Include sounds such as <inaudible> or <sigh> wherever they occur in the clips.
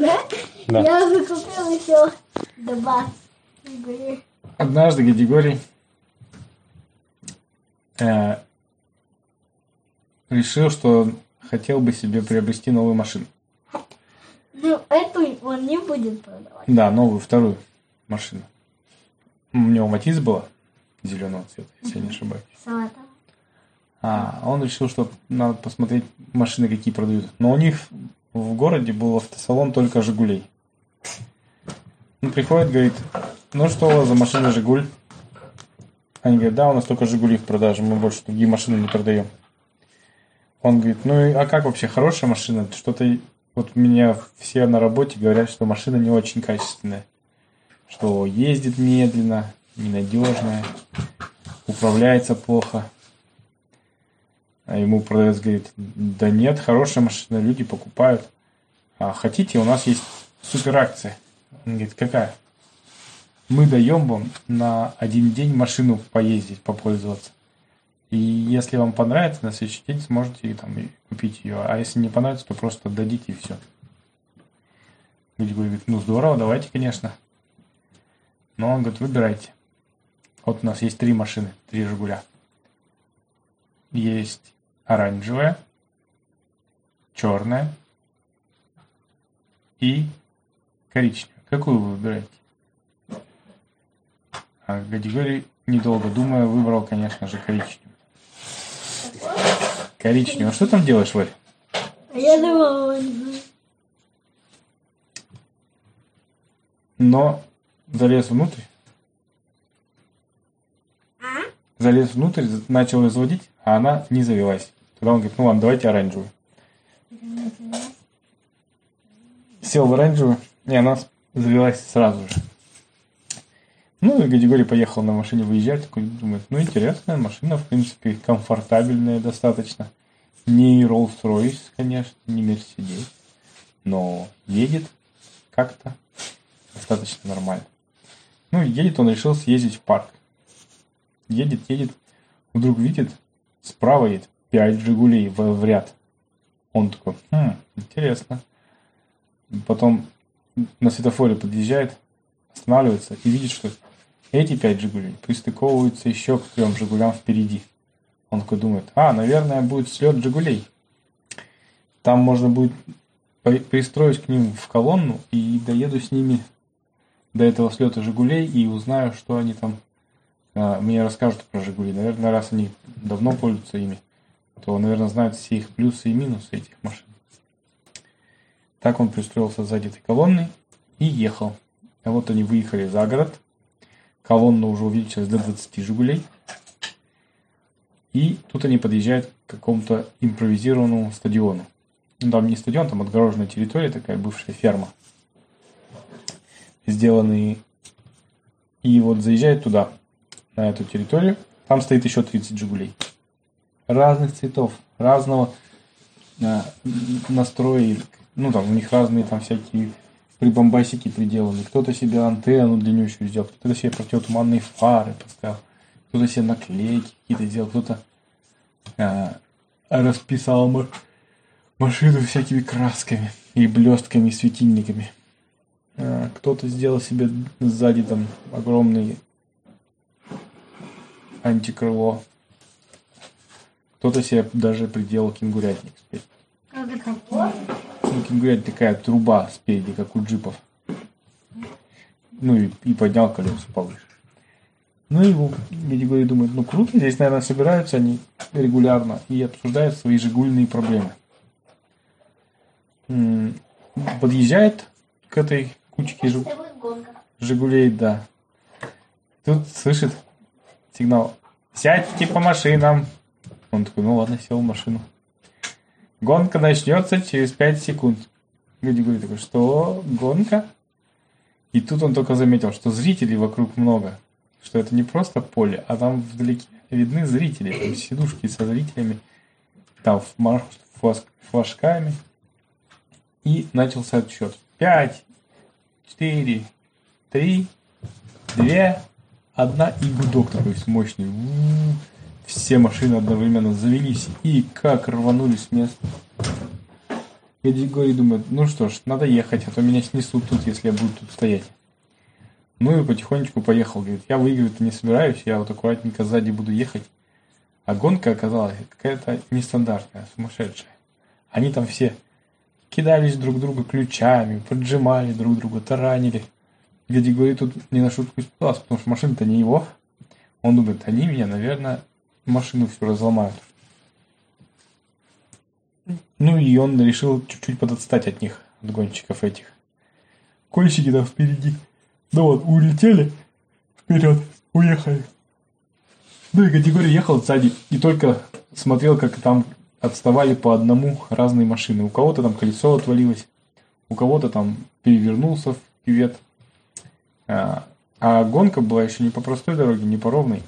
да? Да. Я уже купил еще два. Однажды Гадигорий э, решил, что хотел бы себе приобрести новую машину. Ну, эту он не будет продавать. Да, новую, вторую машину. У него Матис была зеленого цвета, если я не ошибаюсь. Салата. А он решил, что надо посмотреть машины, какие продают. Но у них в городе был автосалон только Жигулей. Он приходит, говорит, ну что у вас за машина Жигуль? Они говорят, да, у нас только Жигули в продаже, мы больше другие машины не продаем. Он говорит, ну а как вообще, хорошая машина? Что-то, вот меня все на работе говорят, что машина не очень качественная. Что ездит медленно, ненадежная, управляется плохо. А ему продавец говорит, да нет, хорошая машина, люди покупают. А хотите, у нас есть супер акция. Он говорит, какая? Мы даем вам на один день машину поездить, попользоваться. И если вам понравится, на следующий день сможете там купить ее. А если не понравится, то просто отдадите и все. Люди говорят, ну здорово, давайте, конечно. Но он говорит, выбирайте. Вот у нас есть три машины, три Жигуля. Есть оранжевая, черная и коричневая. Какую вы выбираете? А Гадигорий, недолго думая, выбрал, конечно же, коричневую. Коричневую. А что там делаешь, Варь? А я думала. Но залез внутрь. А? Залез внутрь, начал разводить, а она не завелась. Тогда он говорит, ну ладно, давайте оранжевую. Сел в оранжевую, и она завелась сразу же. Ну, и Гадигорий поехал на машине выезжать, такой думает, ну, интересная машина, в принципе, комфортабельная достаточно. Не Rolls-Royce, конечно, не Mercedes, но едет как-то достаточно нормально. Ну, едет он, решил съездить в парк. Едет, едет, вдруг видит, справа едет пять «Жигулей» в, в ряд. Он такой, хм, интересно. Потом на светофоре подъезжает, останавливается и видит, что эти пять «Жигулей» пристыковываются еще к трем «Жигулям» впереди. Он такой думает, а, наверное, будет слет «Жигулей». Там можно будет при- пристроить к ним в колонну и доеду с ними до этого слета «Жигулей» и узнаю, что они там а, мне расскажут про «Жигули». Наверное, раз они давно пользуются ими, то, наверное, знают все их плюсы и минусы этих машин. Так он пристроился сзади этой колонны и ехал. А вот они выехали за город. Колонна уже увеличилась до 20 «Жигулей». И тут они подъезжают к какому-то импровизированному стадиону. Ну, там не стадион, там отгороженная территория, такая бывшая ферма. Сделанные... И вот заезжает туда, на эту территорию. Там стоит еще 30 «Жигулей». Разных цветов, разного а, настроя. Ну, там у них разные там всякие прибамбасики приделаны. Кто-то себе антенну длиннющую сделал, кто-то себе противотуманные фары поставил, кто-то себе наклейки какие-то сделал, кто-то а, расписал ма- машину всякими красками и блестками, светильниками. А, Кто-то сделал себе сзади там огромный антикрыло. Кто-то себе даже приделал кенгурятник спереди. Как это? Ну, кенгурятник такая труба спереди, как у джипов. Ну и, и поднял колеса повыше. Ну и вот Гадигорий думает, ну круто, здесь, наверное, собираются они регулярно и обсуждают свои жигульные проблемы. Подъезжает к этой кучке жиг-. Жигулей, да. Тут слышит сигнал. Сядьте по машинам. Он такой, ну ладно, сел в машину. Гонка начнется через 5 секунд. Люди говорят такой, что гонка? И тут он только заметил, что зрителей вокруг много. Что это не просто поле, а там вдалеке видны зрители. Там сидушки со зрителями. Там фмаш- флас- флажками. И начался отсчет. Пять, четыре, три, две, одна и гудок такой мощный. Все машины одновременно завелись и как рванули с места. Григорий думает, ну что ж, надо ехать, а то меня снесут тут, если я буду тут стоять. Ну и потихонечку поехал. Говорит, я выигрывать не собираюсь, я вот аккуратненько сзади буду ехать. А гонка оказалась какая-то нестандартная, сумасшедшая. Они там все кидались друг друга ключами, поджимали друг друга, таранили. Дядя тут не на шутку испугался, потому что машина-то не его. Он думает, они меня, наверное, машину всю разломают. Ну и он решил чуть-чуть подотстать от них, от гонщиков этих. Кольщики там впереди. Ну вот, улетели вперед, уехали. Ну и категория ехал сзади и только смотрел, как там отставали по одному разные машины. У кого-то там колесо отвалилось, у кого-то там перевернулся в кювет. А, а гонка была еще не по простой дороге, не по ровной.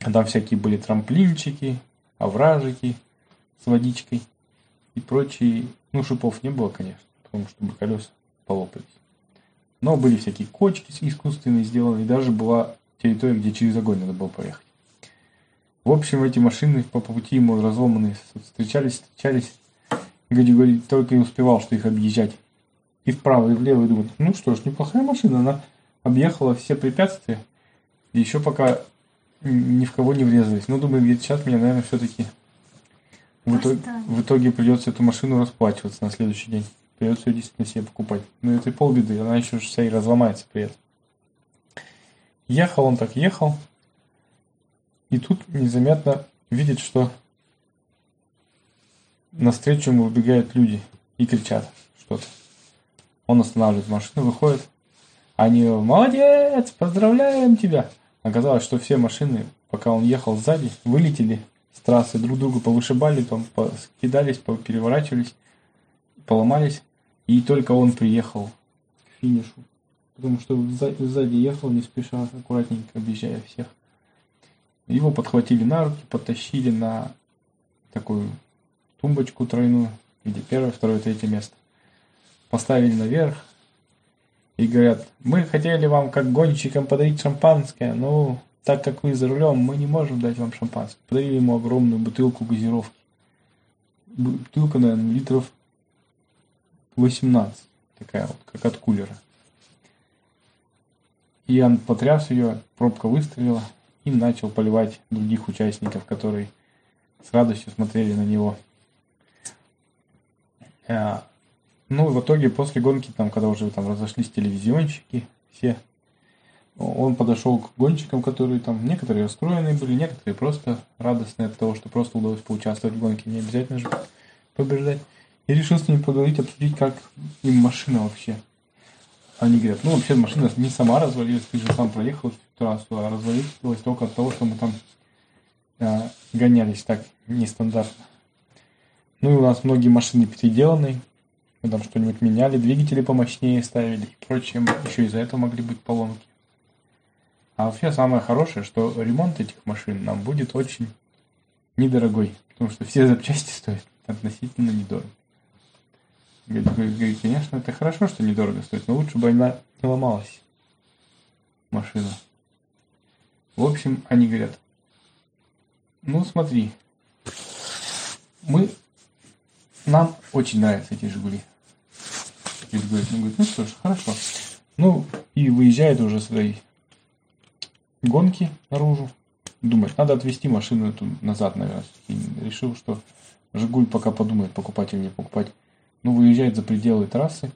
Там всякие были трамплинчики, овражики с водичкой и прочие. Ну, шипов не было, конечно, потому что бы колеса полопались. Но были всякие кочки искусственные сделаны, и даже была территория, где через огонь надо было проехать. В общем, эти машины по пути ему разломанные встречались, встречались. Гади говорит, только и успевал, что их объезжать. И вправо, и влево, и думает, ну что ж, неплохая машина, она объехала все препятствия, и еще пока ни в кого не врезались. Ну, думаю, где сейчас меня, наверное, все-таки в итоге, в итоге придется эту машину расплачиваться на следующий день. Придется ее действительно себе покупать. Но это и полбеды, она еще вся и разломается при этом. Ехал он так, ехал. И тут незаметно видит, что навстречу ему выбегают люди и кричат что-то. Он останавливает машину, выходит. Они «Молодец! Поздравляем тебя!» Оказалось, что все машины, пока он ехал сзади, вылетели с трассы, друг друга повышибали, там, скидались, переворачивались, поломались. И только он приехал к финишу. Потому что сзади ехал не спеша, аккуратненько объезжая всех. Его подхватили на руки, потащили на такую тумбочку тройную, где первое, второе, третье место. Поставили наверх и говорят, мы хотели вам как гонщикам подарить шампанское, но так как вы за рулем, мы не можем дать вам шампанское. Подарили ему огромную бутылку газировки. Бутылка, наверное, литров 18, такая вот, как от кулера. И он потряс ее, пробка выстрелила и начал поливать других участников, которые с радостью смотрели на него. Ну, в итоге, после гонки, там, когда уже там разошлись телевизионщики, все, он подошел к гонщикам, которые там, некоторые расстроенные были, некоторые просто радостные от того, что просто удалось поучаствовать в гонке, не обязательно же побеждать. И решил с ними поговорить, обсудить, как им машина вообще. Они говорят, ну вообще машина не сама развалилась, ты же сам проехал эту трассу, а развалилась только от того, что мы там э, гонялись так нестандартно. Ну и у нас многие машины переделаны, мы там что-нибудь меняли, двигатели помощнее ставили и прочее, еще из-за этого могли быть поломки. А вообще самое хорошее, что ремонт этих машин нам будет очень недорогой, потому что все запчасти стоят относительно недорого. Говорит, конечно, это хорошо, что недорого стоит, но лучше бы она не ломалась, машина. В общем, они говорят, ну смотри, мы, нам очень нравятся эти Жигули. Говорит, говорит, ну, говорит, ну что ж, хорошо. Ну, и выезжает уже свои гонки наружу. Думает, надо отвезти машину эту назад, наверное. И решил, что Жигуль пока подумает, покупать или не покупать ну, выезжает за пределы трассы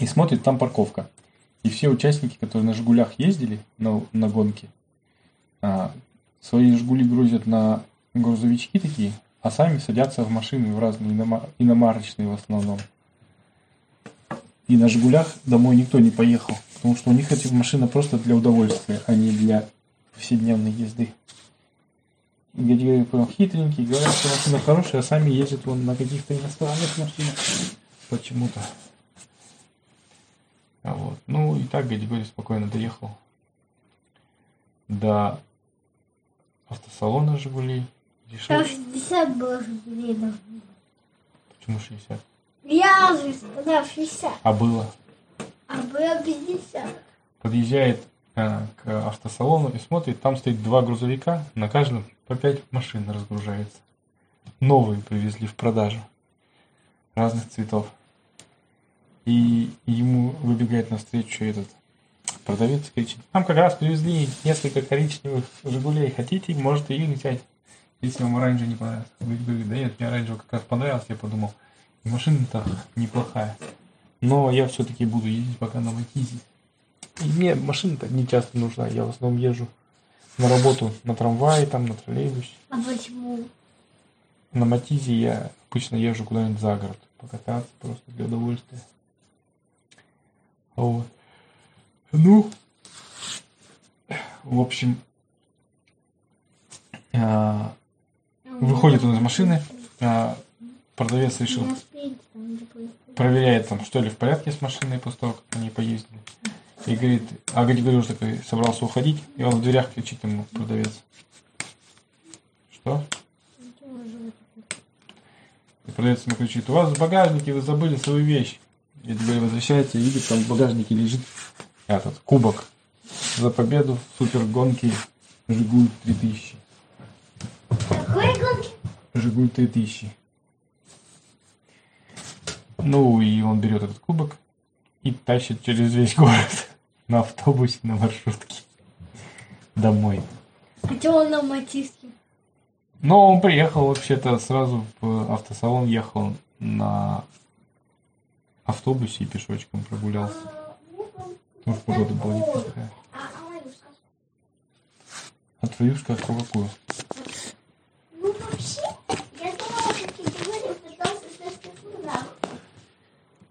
и смотрит, там парковка. И все участники, которые на «Жигулях» ездили на, на гонки, а, свои «Жигули» грузят на грузовички такие, а сами садятся в машины в разные инома, иномарочные в основном. И на «Жигулях» домой никто не поехал, потому что у них эти машины просто для удовольствия, а не для повседневной езды. Гадюки прям хитренькие, говорят, что машина хорошая, а сами ездят вон на каких-то иностранных машинах почему-то. А вот. Ну и так Гадигорий спокойно доехал до автосалона Жигулей. Решил... Там 60 было Жигулей Почему 60? Я же сказал 60. А было? А было 50. Подъезжает э, к автосалону и смотрит, там стоит два грузовика, на каждом по пять машин разгружается. Новые привезли в продажу. разных цветов. И ему выбегает навстречу этот продавец и кричит, нам как раз привезли несколько коричневых «Жигулей». Хотите, можете их взять, если вам оранжевый не понравился. Говорит, говорит, да нет, мне оранжевый как раз понравился, я подумал, машина-то неплохая. Но я все-таки буду ездить пока на Матизе. И мне машина-то не часто нужна, я в основном езжу на работу на трамвае, там, на троллейбусе. А почему? На Матизе я обычно езжу куда-нибудь за город, покататься просто для удовольствия. Вот. Ну, в общем, а, выходит он из машины, продавец решил, там заплатить. проверяет там, что ли в порядке с машиной после того, как они поездили. И говорит, а Григорий такой собрался уходить, и он в дверях кричит ему, продавец. Что? И продавец ему кричит, у вас в багажнике вы забыли свою вещь. И теперь возвращаете, и видит, там в багажнике лежит этот кубок за победу в супергонке Жигуль 3000. Какой гонки? Жигуль 3000. Ну, и он берет этот кубок и тащит через весь город <laughs> на автобусе, на маршрутке домой. А что он на матиске? Но он приехал вообще-то сразу в автосалон, ехал на автобусе и пешочком прогулялся. Потому что погода была неплохая. А, а сказку? А твою сказку какую?